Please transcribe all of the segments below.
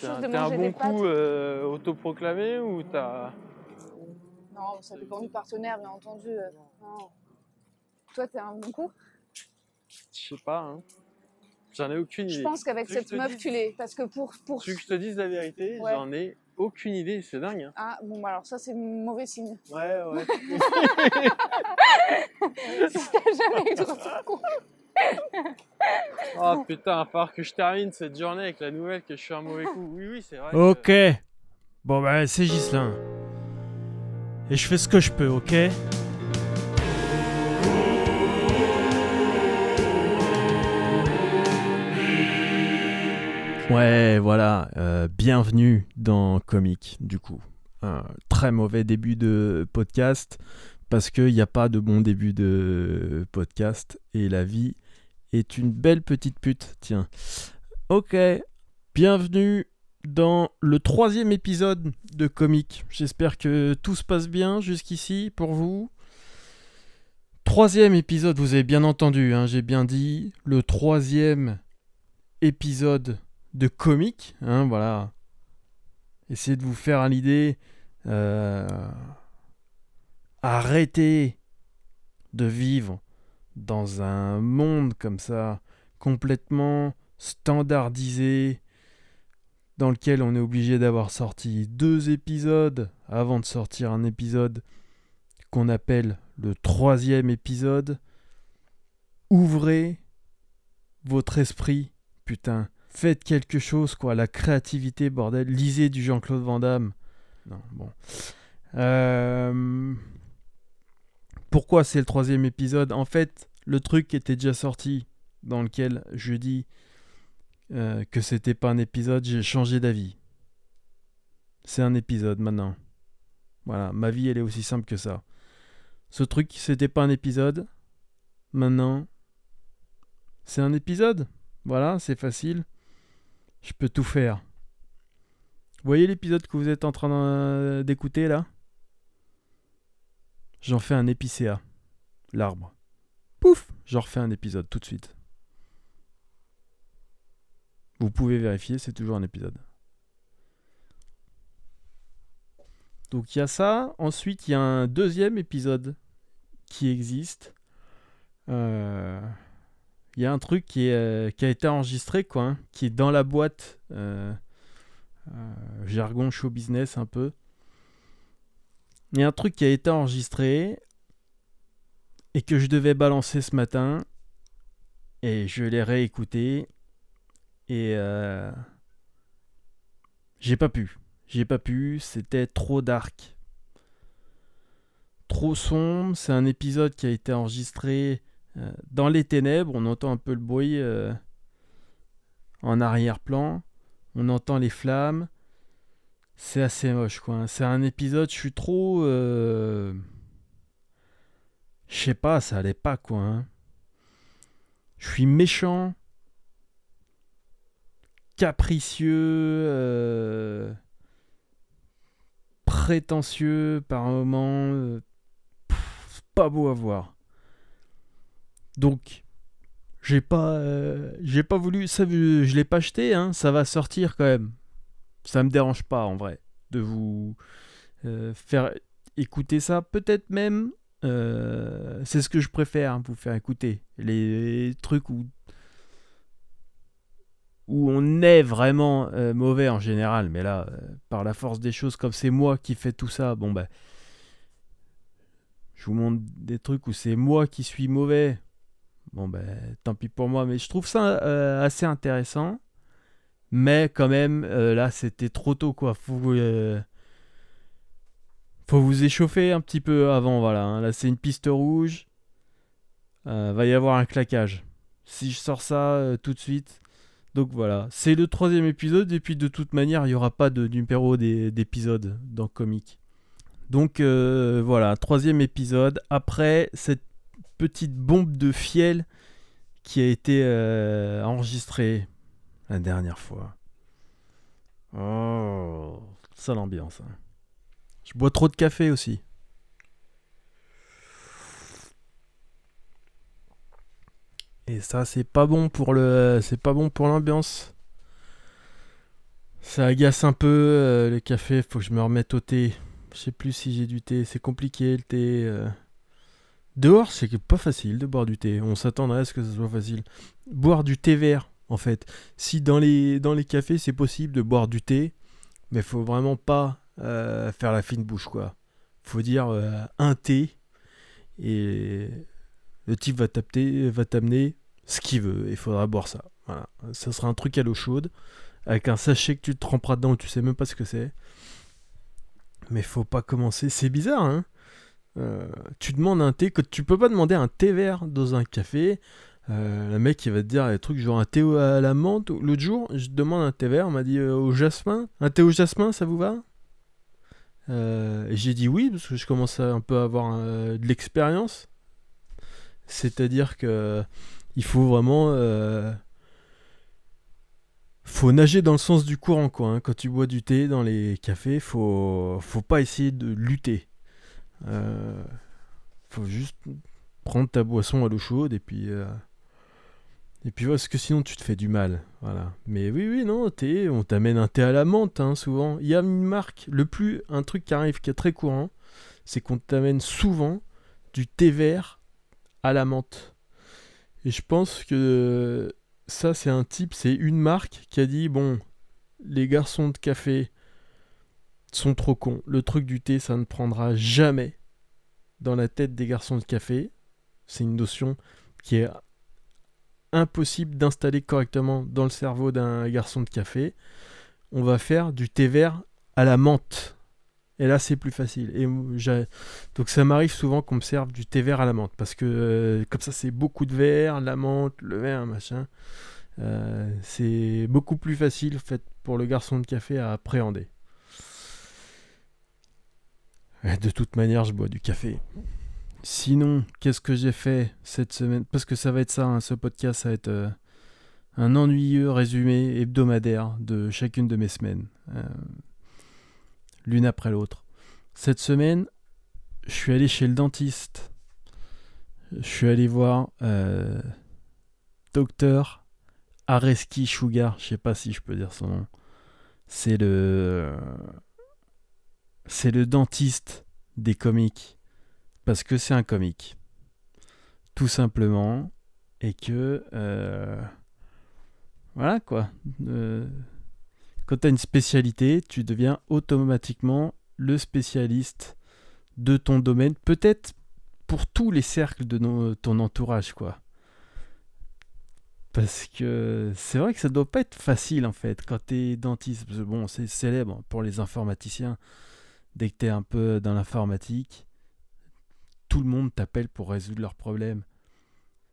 Chose un, de bon des coup euh, autoproclamé ou t'as. Non, ça dépend du partenaire, bien entendu. euh, non. Toi, t'es un bon coup? Je sais pas, hein. J'en ai aucune idée. Je pense qu'avec cette te meuf, dise- tu l'es. Parce que pour. pour... Tu veux que je te dise la vérité? Ouais. J'en ai aucune idée, c'est dingue. Hein. Ah, bon, bah alors ça, c'est mauvais signe. Ouais, ouais. si t'as jamais eu de retour. Oh putain, à part que je termine cette journée avec la nouvelle que je suis un mauvais coup. Oui, oui, c'est vrai. Ok. Bon bah c'est Gislin. Et je fais ce que je peux, ok? Ouais, voilà. euh, bienvenue dans Comic, du coup. Très mauvais début de podcast parce qu'il n'y a pas de bon début de podcast et la vie est une belle petite pute. Tiens. Ok. Bienvenue dans le troisième épisode de Comic. J'espère que tout se passe bien jusqu'ici pour vous. Troisième épisode, vous avez bien entendu, hein, j'ai bien dit, le troisième épisode de Comic. Hein, voilà. Essayez de vous faire l'idée. Euh, arrêtez de vivre dans un monde comme ça, complètement standardisé, dans lequel on est obligé d'avoir sorti deux épisodes avant de sortir un épisode qu'on appelle le troisième épisode. Ouvrez votre esprit, putain. Faites quelque chose, quoi. La créativité, bordel. Lisez du Jean-Claude Van Damme. Non, bon. Euh, Pourquoi c'est le troisième épisode? En fait, le truc était déjà sorti, dans lequel je dis euh, que c'était pas un épisode, j'ai changé d'avis. C'est un épisode maintenant. Voilà, ma vie elle est aussi simple que ça. Ce truc, c'était pas un épisode. Maintenant, c'est un épisode. Voilà, c'est facile. Je peux tout faire. Vous voyez l'épisode que vous êtes en train d'en- d'écouter là? J'en fais un épicéa. L'arbre. Pouf J'en refais un épisode tout de suite. Vous pouvez vérifier, c'est toujours un épisode. Donc il y a ça. Ensuite, il y a un deuxième épisode qui existe. Euh, Il y a un truc qui, euh, a été enregistré, quoi, hein, qui est dans la boîte. euh, jargon show business un peu. Il y a un truc qui a été enregistré et que je devais balancer ce matin. Et je l'ai réécouté. Et euh, j'ai pas pu. J'ai pas pu. C'était trop dark. Trop sombre. C'est un épisode qui a été enregistré euh, dans les ténèbres. On entend un peu le bruit euh, en arrière-plan. On entend les flammes. C'est assez moche, quoi. C'est un épisode, je suis trop. euh, Je sais pas, ça allait pas, quoi. hein. Je suis méchant, capricieux, euh, prétentieux par moments. euh, pff, c'est pas beau à voir. Donc, j'ai pas, euh, j'ai pas voulu. Ça, je l'ai pas acheté, hein. Ça va sortir quand même. Ça me dérange pas en vrai de vous euh, faire écouter ça. Peut-être même, euh, c'est ce que je préfère, hein, vous faire écouter les trucs où où on est vraiment euh, mauvais en général. Mais là, par la force des choses, comme c'est moi qui fais tout ça, bon ben, je vous montre des trucs où c'est moi qui suis mauvais. Bon ben, tant pis pour moi, mais je trouve ça assez intéressant. Mais quand même, euh, là, c'était trop tôt, quoi. Faut, euh, faut vous échauffer un petit peu avant, voilà. hein. Là, c'est une piste rouge. Euh, va y avoir un claquage. Si je sors ça tout de suite. Donc voilà, c'est le troisième épisode. Et puis de toute manière, il n'y aura pas de numéro d'épisode dans Comic. Donc voilà, troisième épisode. Après cette petite bombe de fiel qui a été enregistrée la dernière fois. Oh, ça l'ambiance. hein. Je bois trop de café aussi. Et ça, c'est pas bon pour le, c'est pas bon pour l'ambiance. Ça agace un peu euh, le café, faut que je me remette au thé. Je sais plus si j'ai du thé, c'est compliqué le thé. euh. Dehors, c'est pas facile de boire du thé. On s'attendrait à ce que ce soit facile. Boire du thé vert, en fait. Si dans les, cafés, c'est possible de boire du thé, mais faut vraiment pas euh, faire la fine bouche, quoi. Faut dire euh, un thé et le type va t'apter- va t'amener ce qu'il veut il faudra boire ça. Voilà. Ça sera un truc à l'eau chaude avec un sachet que tu te tremperas dedans, tu sais même pas ce que c'est. Mais faut pas commencer. C'est bizarre, hein Euh, Tu demandes un thé que tu peux pas demander un thé vert dans un café. Euh, le mec il va te dire des trucs genre un thé à la menthe. L'autre jour, je demande un thé vert, on m'a dit euh, au jasmin. Un thé au jasmin, ça vous va? Euh, J'ai dit oui parce que je commence à un peu avoir de l'expérience. C'est-à-dire que il faut vraiment faut nager dans le sens du courant quoi. hein. Quand tu bois du thé dans les cafés, faut faut pas essayer de lutter. Faut juste prendre ta boisson à l'eau chaude et puis et puis parce que sinon tu te fais du mal. Voilà. Mais oui oui non on t'amène un thé à la menthe hein, souvent. Il y a une marque, le plus un truc qui arrive qui est très courant, c'est qu'on t'amène souvent du thé vert à la menthe. Et je pense que ça, c'est un type, c'est une marque qui a dit bon, les garçons de café sont trop cons. Le truc du thé, ça ne prendra jamais dans la tête des garçons de café. C'est une notion qui est impossible d'installer correctement dans le cerveau d'un garçon de café. On va faire du thé vert à la menthe. Et là, c'est plus facile. Et donc ça m'arrive souvent qu'on me serve du thé vert à la menthe parce que euh, comme ça c'est beaucoup de verre, la menthe, le vin, machin. Euh, c'est beaucoup plus facile en fait pour le garçon de café à appréhender. De toute manière, je bois du café. Sinon, qu'est-ce que j'ai fait cette semaine? Parce que ça va être ça, hein, ce podcast, ça va être euh, un ennuyeux résumé hebdomadaire de chacune de mes semaines, euh, l'une après l'autre. Cette semaine, je suis allé chez le dentiste. Je suis allé voir euh, docteur Areski Sugar. Je sais pas si je peux dire son nom. C'est le c'est le dentiste des comiques parce que c'est un comique, tout simplement, et que euh, voilà quoi. Euh, quand tu as une spécialité, tu deviens automatiquement le spécialiste de ton domaine, peut-être pour tous les cercles de ton entourage, quoi. Parce que c'est vrai que ça doit pas être facile en fait quand t'es dentiste. Bon, c'est célèbre pour les informaticiens. Dès que t'es un peu dans l'informatique, tout le monde t'appelle pour résoudre leurs problèmes.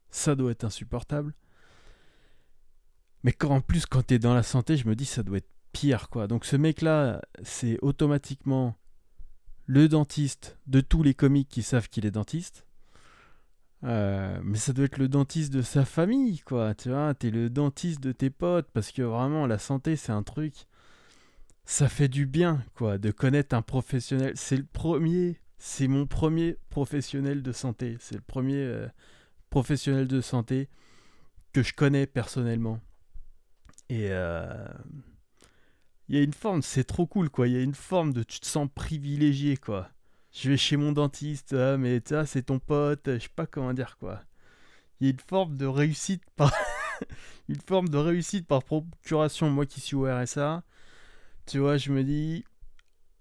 Ça doit être insupportable. Mais quand en plus quand t'es dans la santé, je me dis ça doit être pire quoi. Donc ce mec-là, c'est automatiquement le dentiste de tous les comiques qui savent qu'il est dentiste. Euh, mais ça doit être le dentiste de sa famille, quoi. Tu vois, t'es le dentiste de tes potes parce que vraiment la santé, c'est un truc. Ça fait du bien, quoi, de connaître un professionnel. C'est le premier, c'est mon premier professionnel de santé. C'est le premier euh, professionnel de santé que je connais personnellement. Et euh, il y a une forme, c'est trop cool, quoi. Il y a une forme de tu te sens privilégié, quoi je vais chez mon dentiste, ah, mais vois, c'est ton pote, je sais pas comment dire quoi. Il y a une forme de réussite par une forme de réussite par procuration. Moi qui suis au RSA, tu vois, je me dis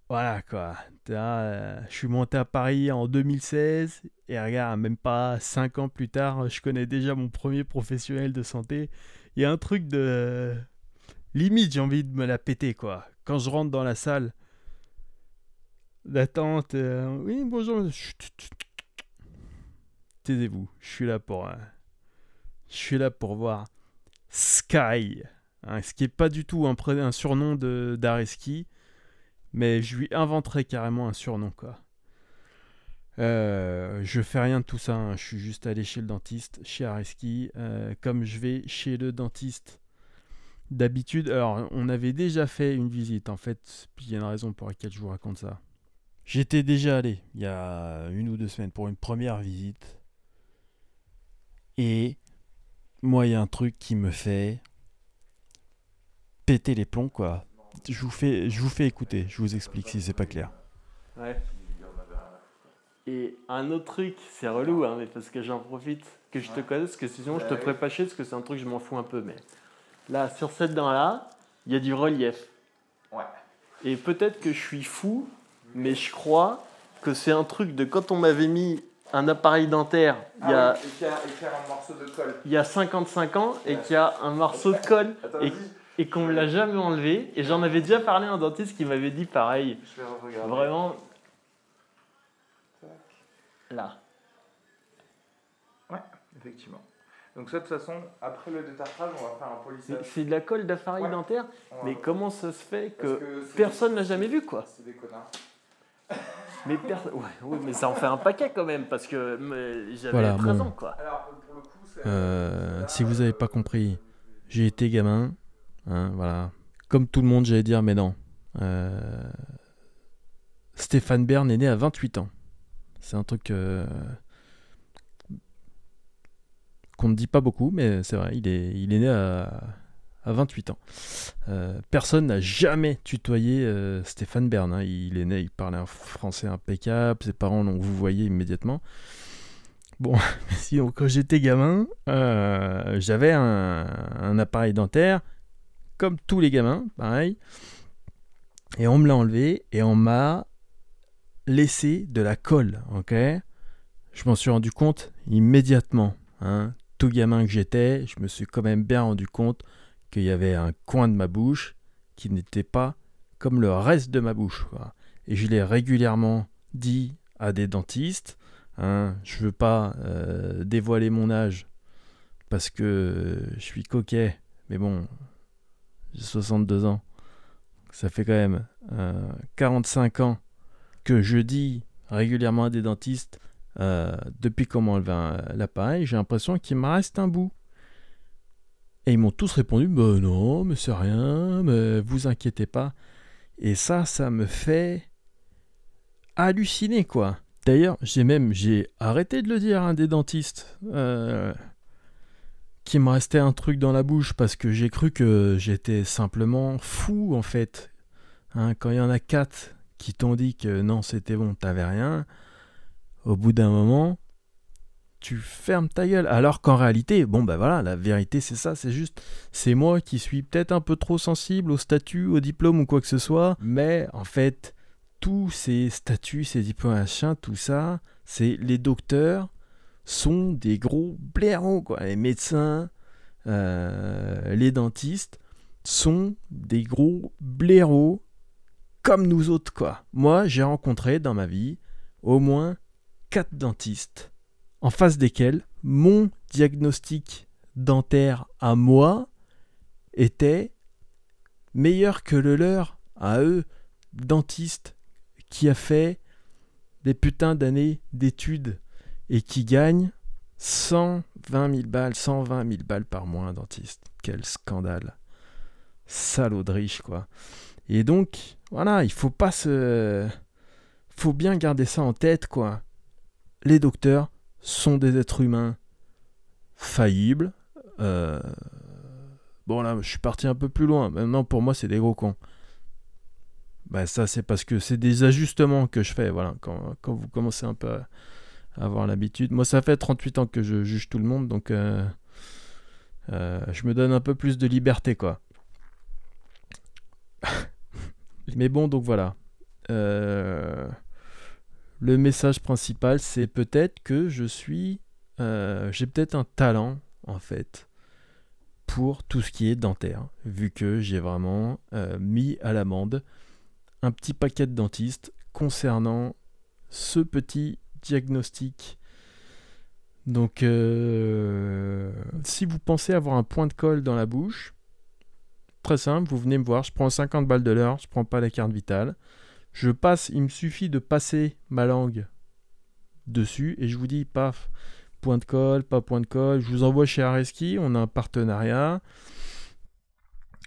voilà quoi. Euh, je suis monté à Paris en 2016 et regarde, même pas 5 ans plus tard, je connais déjà mon premier professionnel de santé. Il y a un truc de limite, j'ai envie de me la péter quoi. Quand je rentre dans la salle d'attente. euh, oui, bonjour. Taisez-vous. Je suis là pour. euh, je suis là pour voir Sky. hein, ce qui est pas du tout un, un surnom de d'Areski. Mais je lui inventerai carrément un surnom, quoi. Euh, je fais rien de tout ça. hein, Je suis juste allé chez le dentiste, chez Areski. euh, comme je vais chez le dentiste d'habitude. Alors, on avait déjà fait une visite, en fait. Puis il y a une raison pour laquelle je vous raconte ça. J'étais déjà allé il y a une ou deux semaines pour une première visite. Et moi, il y a un truc qui me fait péter les plombs, quoi. Je vous fais, je vous fais écouter, je vous explique si c'est pas clair. Ouais. Et un autre truc, c'est relou, hein, mais parce que j'en profite que je te connaisse, parce que sinon je te ferais pas chier, parce que c'est un truc, je m'en fous un peu. Mais là, sur cette dent-là, il y a du relief. Ouais. Et peut-être que je suis fou, mais je crois que c'est un truc de quand on m'avait mis un appareil dentaire il y a, Ah oui, et qu'il y a- et qu'il y a un morceau de colle. il y a 55 ans et qu'il y a un morceau de colle Attends, et, et qu'on me l'a jamais enlevé. Et j'en avais déjà parlé à un dentiste qui m'avait dit pareil. je vais regarder. Vraiment. Là. Effectivement. Donc ça, de toute façon, après le détartrage, on va faire un polissage. c'est de la colle d'appareil Ouais. dentaire. Mais comment ça se fait que c'est- personne l'a jamais vu quoi C'est des connards. Mais personne. Ouais, oui, mais ça en fait un paquet quand même parce que mais, j'avais Voilà, 13 bon. ans quoi. Alors, pour le coup. Euh, si vous avez pas compris, j'ai été gamin, hein, voilà. Comme tout le monde, j'allais dire, mais non. Euh, Stéphane Bern est né à 28 ans. C'est un truc euh, qu'on ne dit pas beaucoup, mais c'est vrai, il est, né à, à 28 ans. Euh, personne n'a jamais tutoyé Stéphane Bern. hein. Il est né, il parlait un français impeccable, ses parents l'ont vous voyez immédiatement. Bon, sinon, quand j'étais gamin, j'avais un appareil dentaire, comme tous les gamins, pareil. Et on me l'a enlevé et on m'a laissé de la colle, ok? Je m'en suis rendu compte immédiatement. Hein. Tout gamin que j'étais, je me suis quand même bien rendu compte qu'il y avait un coin de ma bouche qui n'était pas comme le reste de ma bouche. Et je l'ai régulièrement dit à des dentistes. Hein, je veux pas euh, dévoiler mon âge parce que je suis coquet, mais bon, j'ai 62 ans. Ça fait quand même euh, 45 ans que je dis régulièrement à des dentistes euh, depuis qu'on m'a l'appareil, j'ai l'impression qu'il me reste un bout. Et ils m'ont tous répondu Bah non, mais c'est rien, mais vous inquiétez pas. Et ça, ça me fait halluciner, quoi. D'ailleurs, j'ai même j'ai arrêté de le dire à un des dentistes euh, qu'il me restait un truc dans la bouche parce que j'ai cru que j'étais simplement fou en fait. Hein, quand il y en a quatre qui t'ont dit que non c'était bon, t'avais rien, au bout d'un moment, tu fermes ta gueule. Alors qu'en réalité, bon bah voilà, la vérité c'est ça, c'est juste, c'est moi qui suis peut-être un peu trop sensible au statut, au diplôme ou quoi que ce soit, mais en fait tous ces statuts, ces diplômes machin, tout ça, c'est les docteurs sont des gros blaireaux, quoi. Les médecins, euh, les dentistes sont des gros blaireaux comme nous autres, quoi. Moi, j'ai rencontré dans ma vie au moins quatre dentistes en face desquels mon diagnostic dentaire à moi était meilleur que le leur à eux, dentistes qui a fait des putains d'années d'études et qui gagne 120 000 balles, 120 000 balles par mois dentiste. Quel scandale. Salaud de riche, quoi. Et donc, voilà, il faut pas se... faut bien garder ça en tête, quoi. Les docteurs sont des êtres humains faillibles. Euh, Bon, là, je suis parti un peu plus loin. Maintenant, pour moi, c'est des gros cons. Bah ça c'est parce que c'est des ajustements que je fais, voilà, quand, quand vous commencez un peu à avoir l'habitude. Moi ça fait 38 ans que je juge tout le monde, donc euh, euh, je me donne un peu plus de liberté quoi. Mais bon donc voilà. Euh, le message principal c'est peut-être que je suis... J'ai peut-être un talent en fait pour tout ce qui est dentaire, vu que j'ai vraiment mis à l'amende un petit paquet de dentistes concernant ce petit diagnostic. Donc, euh, si vous pensez avoir un point de colle dans la bouche, très simple, vous venez me voir, je prends 50 balles de l'heure, je prends pas la carte vitale. Je passe, il me suffit de passer ma langue dessus et je vous dis, paf, point de colle, pas point de colle. Je vous envoie chez Areski, on a un partenariat.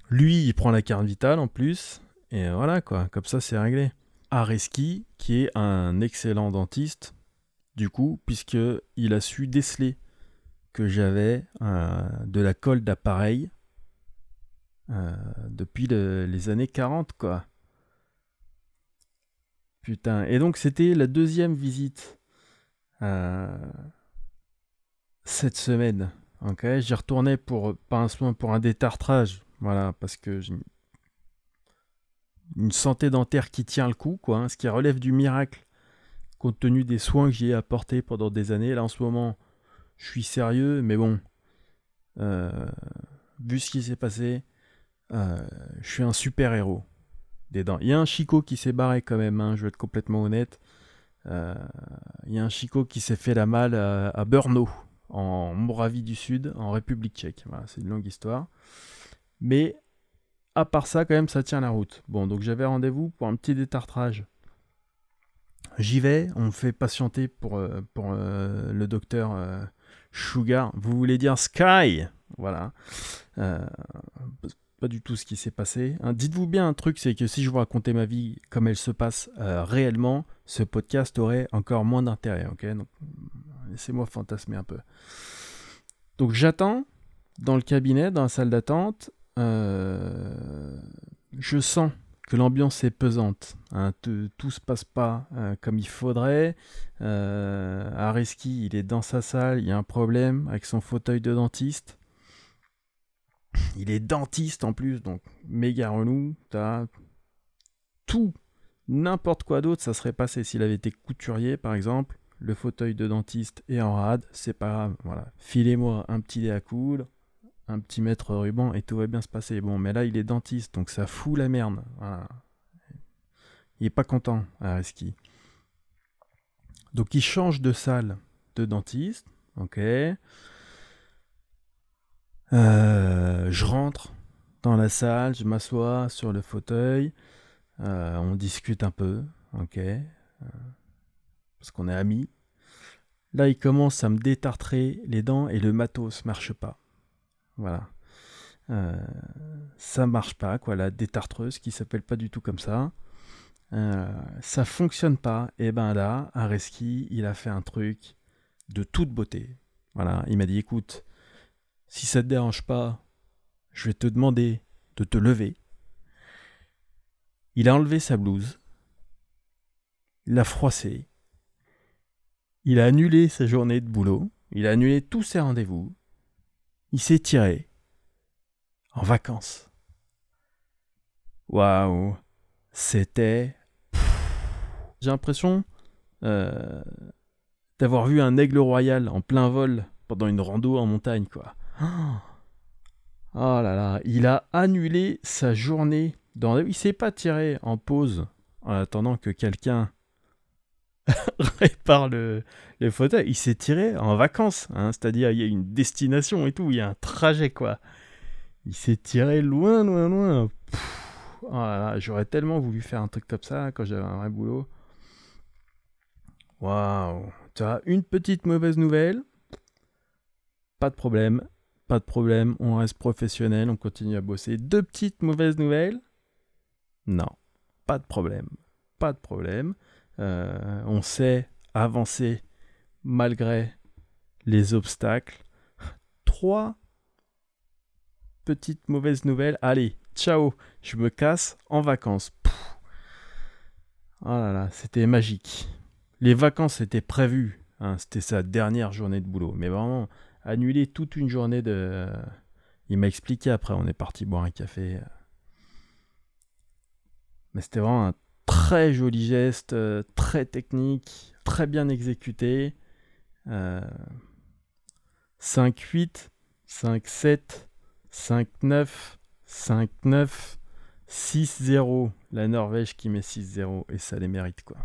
Lui, il prend la carte vitale en plus. Et voilà quoi, comme ça c'est réglé. Areski, qui est un excellent dentiste, du coup, puisque il a su déceler que j'avais euh, de la colle d'appareil euh, depuis le- les années 40, quoi. Putain. Et donc, c'était la deuxième visite euh, cette semaine. Ok, j'y retournais pour, pas un soin, pour un détartrage. Voilà, parce que j'ai une santé dentaire qui tient le coup, quoi. hein, ce qui relève du miracle, compte tenu des soins que j'y ai apportés pendant des années. Là, en ce moment, je suis sérieux, mais bon, euh, vu ce qui s'est passé, euh, je suis un super héros des dents. Il y a un Chico qui s'est barré quand même, hein, je vais être complètement honnête. Euh, Il y a un Chico qui s'est fait la malle à, à en Moravie du Sud, en République tchèque. C'est une longue histoire. Mais à part ça, quand même, ça tient la route. Bon, donc j'avais rendez-vous pour un petit détartrage. J'y vais, on me fait patienter pour, euh, pour euh, le docteur euh, Sugar. Vous voulez dire Sky? Voilà. Pas du tout ce qui s'est passé. hein. Dites-vous bien un truc, c'est que si je vous racontais ma vie comme elle se passe réellement, ce podcast aurait encore moins d'intérêt. Ok, laissez-moi fantasmer un peu. Donc j'attends dans le cabinet, dans la salle d'attente. je sens que l'ambiance est pesante. hein. Tout, se passe pas euh, comme il faudrait. Euh, il est dans sa salle, il y a un problème avec son fauteuil de dentiste. Il est dentiste en plus, donc méga relou. Tout, n'importe quoi d'autre, ça serait passé s'il avait été couturier, par exemple. Le fauteuil de dentiste est en rade, c'est pas grave. Voilà, filez-moi un petit dé à coudre, un petit mètre ruban et tout va bien se passer. Bon, mais là il est dentiste, donc ça fout la merde. Il est pas content, Areski. Donc il change de salle de dentiste, ok. Euh, je rentre dans la salle, je m'assois sur le fauteuil, euh, on discute un peu, ok, euh, parce qu'on est amis. Là, il commence à me détartrer les dents et le matos marche pas. Voilà. Euh, ça marche pas, quoi, la détartreuse qui s'appelle pas du tout comme ça. Euh, ça fonctionne pas. Et ben là, Areski, il a fait un truc de toute beauté. Voilà, il m'a dit écoute, si ça te dérange pas, je vais te demander de te lever. Il a enlevé sa blouse. Il l'a froissé. Il a annulé sa journée de boulot. Il a annulé tous ses rendez-vous. Il s'est tiré en vacances. Waouh, c'était. J'ai l'impression euh, d'avoir vu un aigle royal en plein vol pendant une rando en montagne, quoi. Oh là là, il a annulé sa journée. Dans... Il s'est pas tiré en pause en attendant que quelqu'un répare le, fauteuil. Il s'est tiré en vacances, hein, c'est-à-dire il y a une destination et tout, il y a un trajet quoi. Il s'est tiré loin, loin, loin. Oh j'aurais tellement voulu faire un truc comme ça quand j'avais un vrai boulot. Waouh, tu as une petite mauvaise nouvelle. Pas de problème, pas de problème, on reste professionnel, on continue à bosser. Deux petites mauvaises nouvelles Non, pas de problème, pas de problème. Euh, on sait avancer malgré les obstacles. Trois petites mauvaises nouvelles. Allez, ciao, je me casse en vacances. Oh là là, c'était magique. Les vacances étaient prévues. hein, c'était sa dernière journée de boulot. Mais vraiment, annuler toute une journée de. Il m'a expliqué après, on est parti boire un café. Mais c'était vraiment un très joli geste, euh, très technique, très bien exécuté. Euh, 5-8, 5-7, 5-9, 5-9, 6-0. La Norvège qui met 6-0 et ça les mérite quoi.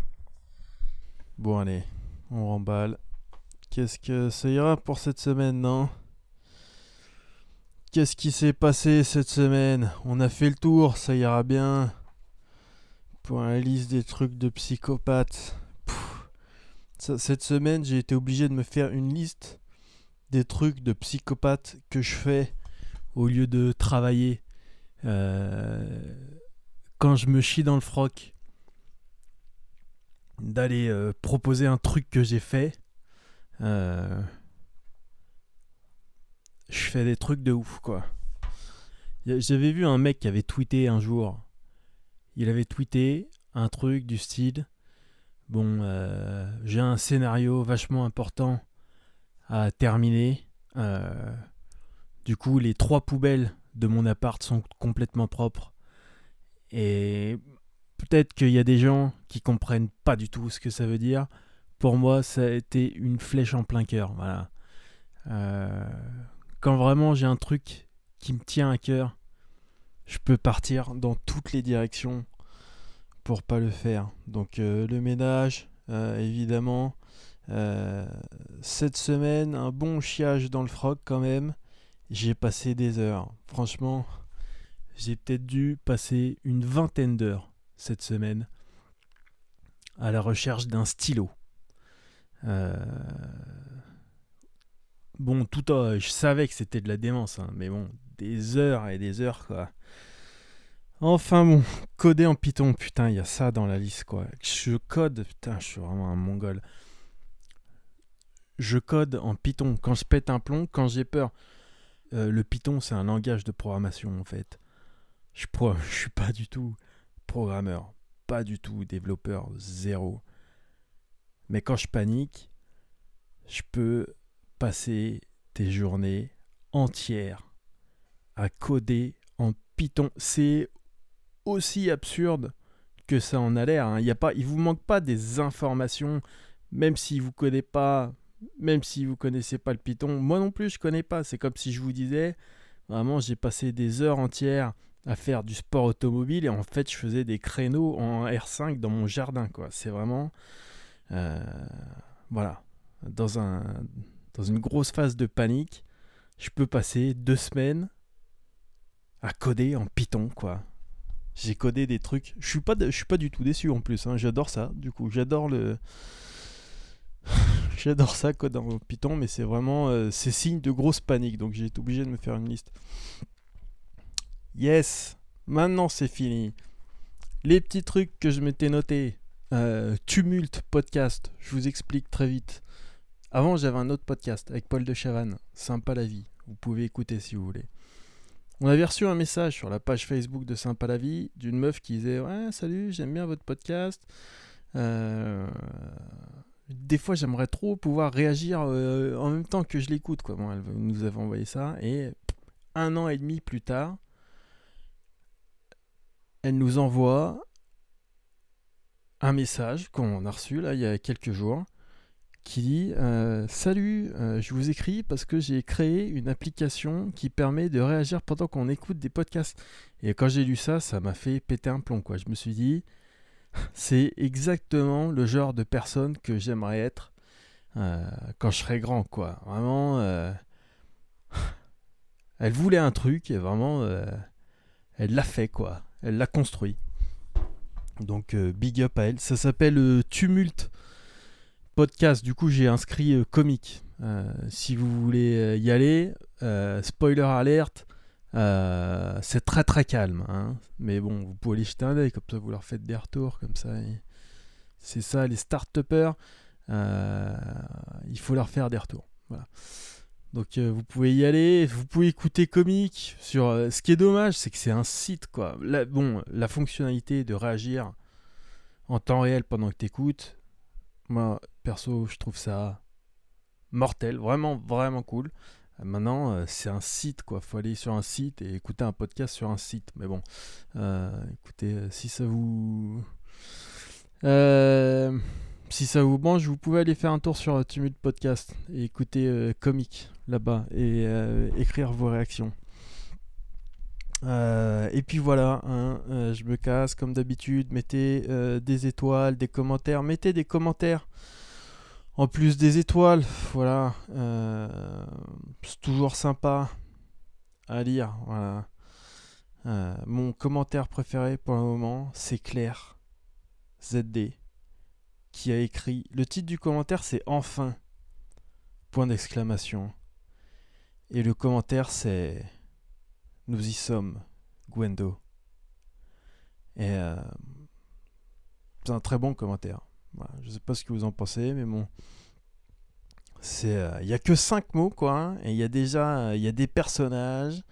Bon allez, on remballe. Qu'est-ce que ça ira pour cette semaine, non? Qu'est-ce qui s'est passé cette semaine? On a fait le tour, ça ira bien. Pour la liste des trucs de psychopathes. Pff. Cette semaine, j'ai été obligé de me faire une liste des trucs de psychopathes que je fais au lieu de travailler. Euh, quand je me chie dans le froc, d'aller euh, proposer un truc que j'ai fait. Euh, je fais des trucs de ouf, quoi. J'avais vu un mec qui avait tweeté un jour. Il avait tweeté un truc du style Bon, euh, j'ai un scénario vachement important à terminer. Euh, du coup, les trois poubelles de mon appart sont complètement propres. Et peut-être qu'il y a des gens qui comprennent pas du tout ce que ça veut dire. Pour moi, ça a été une flèche en plein cœur. Voilà. Euh, quand vraiment j'ai un truc qui me tient à cœur, je peux partir dans toutes les directions pour pas le faire. Donc euh, le ménage, euh, évidemment. Euh, cette semaine, un bon chiage dans le froc quand même. J'ai passé des heures. Franchement, j'ai peut-être dû passer une vingtaine d'heures cette semaine à la recherche d'un stylo. Euh, Bon, tout à, je savais que c'était de la démence, hein, mais bon, des heures et des heures, quoi. Enfin bon, coder en Python, putain, il y a ça dans la liste, quoi. Je code, putain, je suis vraiment un mongol. Je code en Python quand je pète un plomb, quand j'ai peur. Euh, le Python, c'est un langage de programmation, en fait. Je, je suis pas du tout programmeur, pas du tout développeur, zéro. Mais quand je panique, je peux passer des journées entières à coder en Python. C'est aussi absurde que ça en a l'air. hein. Il il vous manque pas des informations, même si vous connaissez pas, même si vous connaissez pas le Python. Moi non plus, je connais pas. C'est comme si je vous disais, vraiment, j'ai passé des heures entières à faire du sport automobile et en fait, je faisais des créneaux en R5 dans mon jardin. C'est vraiment, euh, voilà, dans un dans une grosse phase de panique, je peux passer deux semaines à coder en Python, quoi. J'ai codé des trucs. Je suis pas, je suis pas du tout déçu en plus. hein. J'adore ça. Du coup, j'adore le. J'adore ça, code en Python, mais c'est vraiment. euh, c'est signe de grosse panique. Donc j'ai été obligé de me faire une liste. Yes! Maintenant c'est fini. Les petits trucs que je m'étais notés. Euh, Tumulte podcast. Je vous explique très vite. Avant, j'avais un autre podcast avec Paul de Chavannes, Sympa la vie. Vous pouvez écouter si vous voulez. On avait reçu un message sur la page Facebook de Sympa la d'une meuf qui disait Ouais, salut, j'aime bien votre podcast. Euh, Des fois, j'aimerais trop pouvoir réagir euh, en même temps que je l'écoute. Elle nous avait envoyé ça. Et un an et demi plus tard, elle nous envoie un message qu'on a reçu là il y a quelques jours qui dit euh, Salut, euh, je vous écris parce que j'ai créé une application qui permet de réagir pendant qu'on écoute des podcasts. Et quand j'ai lu ça, ça m'a fait péter un plomb. Quoi. Je me suis dit C'est exactement le genre de personne que j'aimerais être euh, quand je serai grand. Quoi. Vraiment, elle voulait un truc et vraiment, elle l'a fait. quoi. Elle l'a construit. Donc, big up à elle. Ça s'appelle Tumulte podcast. Du coup, j'ai inscrit euh, comique. Euh, si vous voulez euh, y aller, spoiler alert, euh, c'est très très calme. hein. Mais bon, vous pouvez aller jeter un œil, comme ça vous leur faites des retours, comme ça. C'est ça, les start-upers, euh, il faut leur faire des retours. Donc vous pouvez y aller, vous pouvez écouter comique. Sur, ce qui est dommage, c'est que c'est un site quoi. Bon, la fonctionnalité de réagir en temps réel pendant que tu écoutes, moi perso, je trouve ça mortel, vraiment vraiment cool. Euh, Maintenant, euh, c'est un site quoi. Faut aller sur un site et écouter un podcast sur un site. Mais bon, euh, écoutez, si ça vous si ça vous branche, vous pouvez aller faire un tour sur Tumult Podcast et écouter Comic là-bas et écrire vos réactions. Euh, et puis voilà, hein, euh, je me casse comme d'habitude. Mettez euh, des étoiles, des commentaires. Mettez des commentaires en plus des étoiles. Voilà, c'est toujours sympa à lire. Voilà. Mon commentaire préféré pour le moment, c'est Claire ZD qui a écrit. Le titre du commentaire, c'est Enfin Point d'exclamation. Et le commentaire, c'est Nous y sommes, Gwendo. Euh, c'est un très bon commentaire. Voilà, je sais pas ce que vous en pensez, mais bon. C'est, il y a que 5 mots, quoi. hein, et il y a déjà il a des personnages.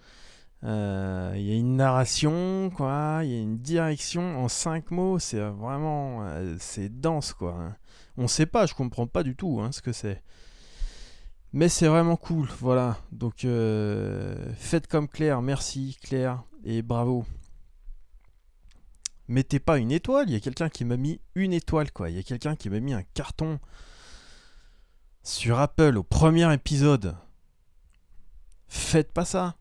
Euh, Il y a une narration, quoi. Il y a une direction en cinq mots. C'est vraiment, euh, c'est dense, quoi. hein. On sait pas, je comprends pas du tout hein, ce que c'est. Mais c'est vraiment cool, voilà. Donc euh, faites comme Claire, merci Claire et bravo. Mettez pas une étoile, il y a quelqu'un qui m'a mis une étoile, quoi. Il y a quelqu'un qui m'a mis un carton sur Apple au premier épisode. Faites pas ça.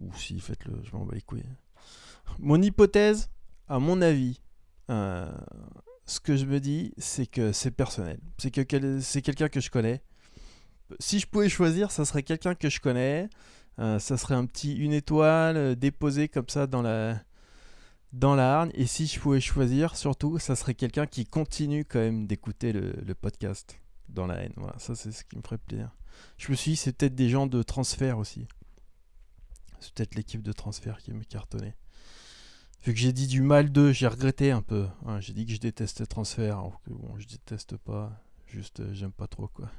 Ou si, faites-le, je m'en bats les couilles. Mon hypothèse, à mon avis, euh, ce que je me dis, c'est que c'est personnel. C'est que c'est quelqu'un que je connais. Si je pouvais choisir, ça serait quelqu'un que je connais. Euh, ça serait un petit une étoile euh, déposée comme ça dans la dans la. Et si je pouvais choisir, surtout, ça serait quelqu'un qui continue quand même d'écouter le, le podcast dans la haine. Voilà, ça c'est ce qui me ferait plaisir. Je me suis dit, c'est peut-être des gens de transfert aussi. C'est peut-être l'équipe de transfert qui me cartonnait. Vu que j'ai dit du mal d'eux, j'ai regretté un peu. Ouais, j'ai dit que je détestais transfert, alors que bon, je déteste pas. Juste, euh, j'aime pas trop quoi.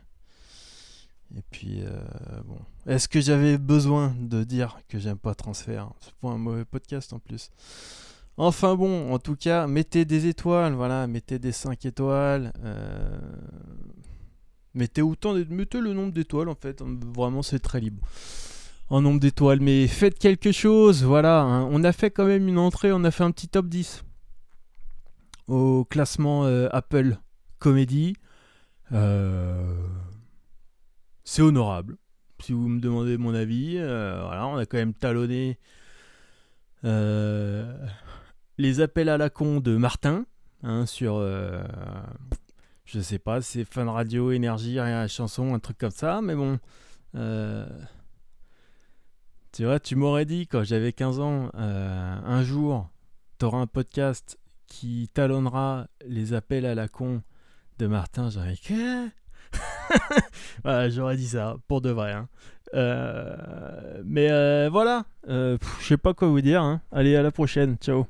Et puis, euh, bon. Est-ce que j'avais besoin de dire que j'aime pas transfert C'est pas un mauvais podcast en plus. Enfin bon, en tout cas, mettez des étoiles, voilà, mettez des 5 étoiles. euh, Mettez autant, mettez le nombre d'étoiles en fait. Vraiment, c'est très libre en nombre d'étoiles, mais faites quelque chose, voilà. hein. On a fait quand même une entrée, on a fait un petit top 10 au classement euh, Apple Comedy. Euh, C'est honorable, si vous me demandez mon avis. Euh, voilà, on a quand même talonné euh, les appels à la con de Martin hein, sur. je sais pas, c'est Fun Radio, Énergie, rien chanson, un truc comme ça, mais bon. Tu vois, tu m'aurais dit quand j'avais 15 ans, euh, un jour, t'auras un podcast qui talonnera les appels à la con de Martin. J'aurais j'aurais dit ça pour de vrai. hein. Euh, mais euh, voilà, je sais pas quoi vous dire. hein. Allez, à la prochaine. Ciao.